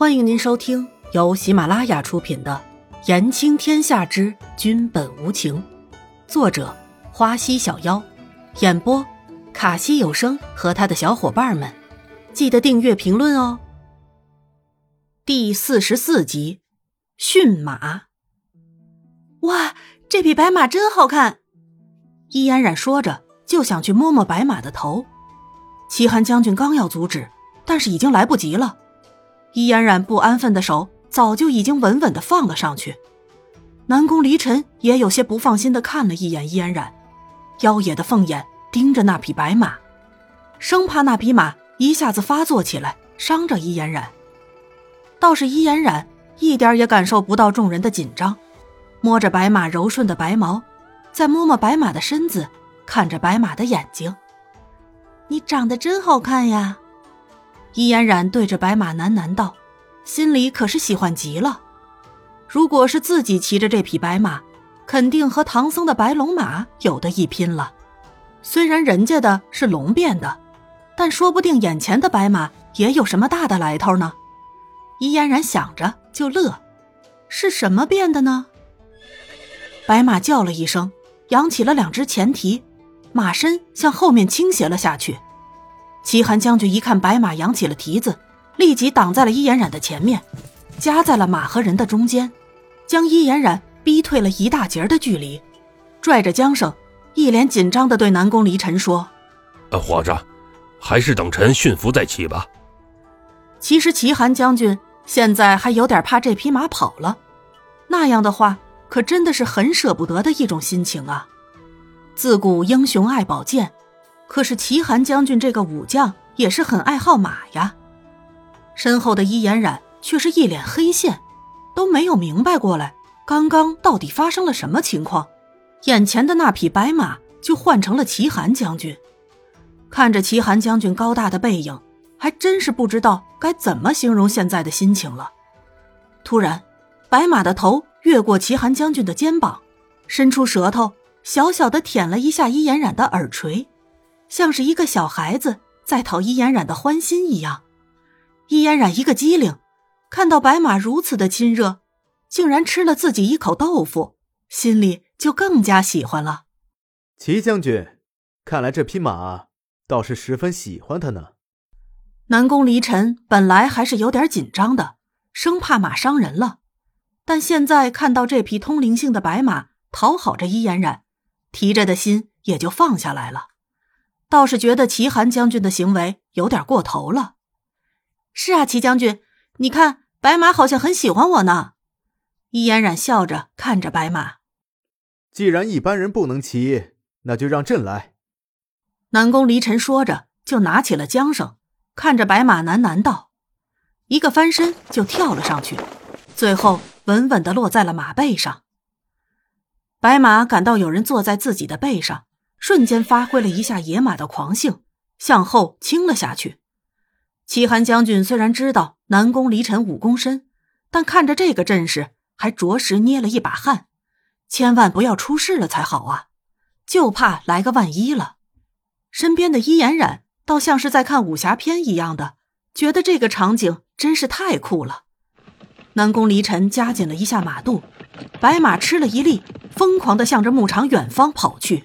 欢迎您收听由喜马拉雅出品的《言情天下之君本无情》，作者花溪小妖，演播卡西有声和他的小伙伴们。记得订阅、评论哦。第四十四集，驯马。哇，这匹白马真好看！易安然说着，就想去摸摸白马的头。齐寒将军刚要阻止，但是已经来不及了。易安然不安分的手早就已经稳稳的放了上去。南宫离尘也有些不放心的看了一眼易安然，妖冶的凤眼盯着那匹白马，生怕那匹马一下子发作起来伤着易安然。倒是易安然一点也感受不到众人的紧张，摸着白马柔顺的白毛，再摸摸白马的身子，看着白马的眼睛。你长得真好看呀，易嫣然对着白马喃喃道，心里可是喜欢极了。如果是自己骑着这匹白马，肯定和唐僧的白龙马有的一拼了。虽然人家的是龙变的，但说不定眼前的白马也有什么大的来头呢。易嫣然想着就乐，是什么变的呢？白马叫了一声，扬起了两只前蹄。马身向后面倾斜了下去，齐寒将军一看白马扬起了蹄子，立即挡在了伊颜染的前面，夹在了马和人的中间，将伊颜染逼退了一大截的距离，拽着缰绳，一脸紧张的对南宫离尘说：“呃，皇上，还是等臣驯服再骑吧。”其实齐寒将军现在还有点怕这匹马跑了，那样的话可真的是很舍不得的一种心情啊。自古英雄爱宝剑，可是齐寒将军这个武将也是很爱好马呀。身后的伊颜染却是一脸黑线，都没有明白过来，刚刚到底发生了什么情况？眼前的那匹白马就换成了齐寒将军。看着齐寒将军高大的背影，还真是不知道该怎么形容现在的心情了。突然，白马的头越过齐寒将军的肩膀，伸出舌头。小小的舔了一下伊颜染的耳垂，像是一个小孩子在讨伊嫣染的欢心一样。伊嫣染一个机灵，看到白马如此的亲热，竟然吃了自己一口豆腐，心里就更加喜欢了。齐将军，看来这匹马倒是十分喜欢他呢。南宫离尘本来还是有点紧张的，生怕马伤人了，但现在看到这匹通灵性的白马讨好着伊嫣染。提着的心也就放下来了，倒是觉得齐寒将军的行为有点过头了。是啊，齐将军，你看白马好像很喜欢我呢。伊嫣然笑着看着白马。既然一般人不能骑，那就让朕来。南宫离尘说着，就拿起了缰绳，看着白马喃喃道：“一个翻身就跳了上去，最后稳稳的落在了马背上。”白马感到有人坐在自己的背上，瞬间发挥了一下野马的狂性，向后倾了下去。齐寒将军虽然知道南宫离尘武功深，但看着这个阵势，还着实捏了一把汗。千万不要出事了才好啊！就怕来个万一了。身边的伊颜染倒像是在看武侠片一样的，觉得这个场景真是太酷了。南宫离尘加紧了一下马肚，白马吃了一力。疯狂的向着牧场远方跑去。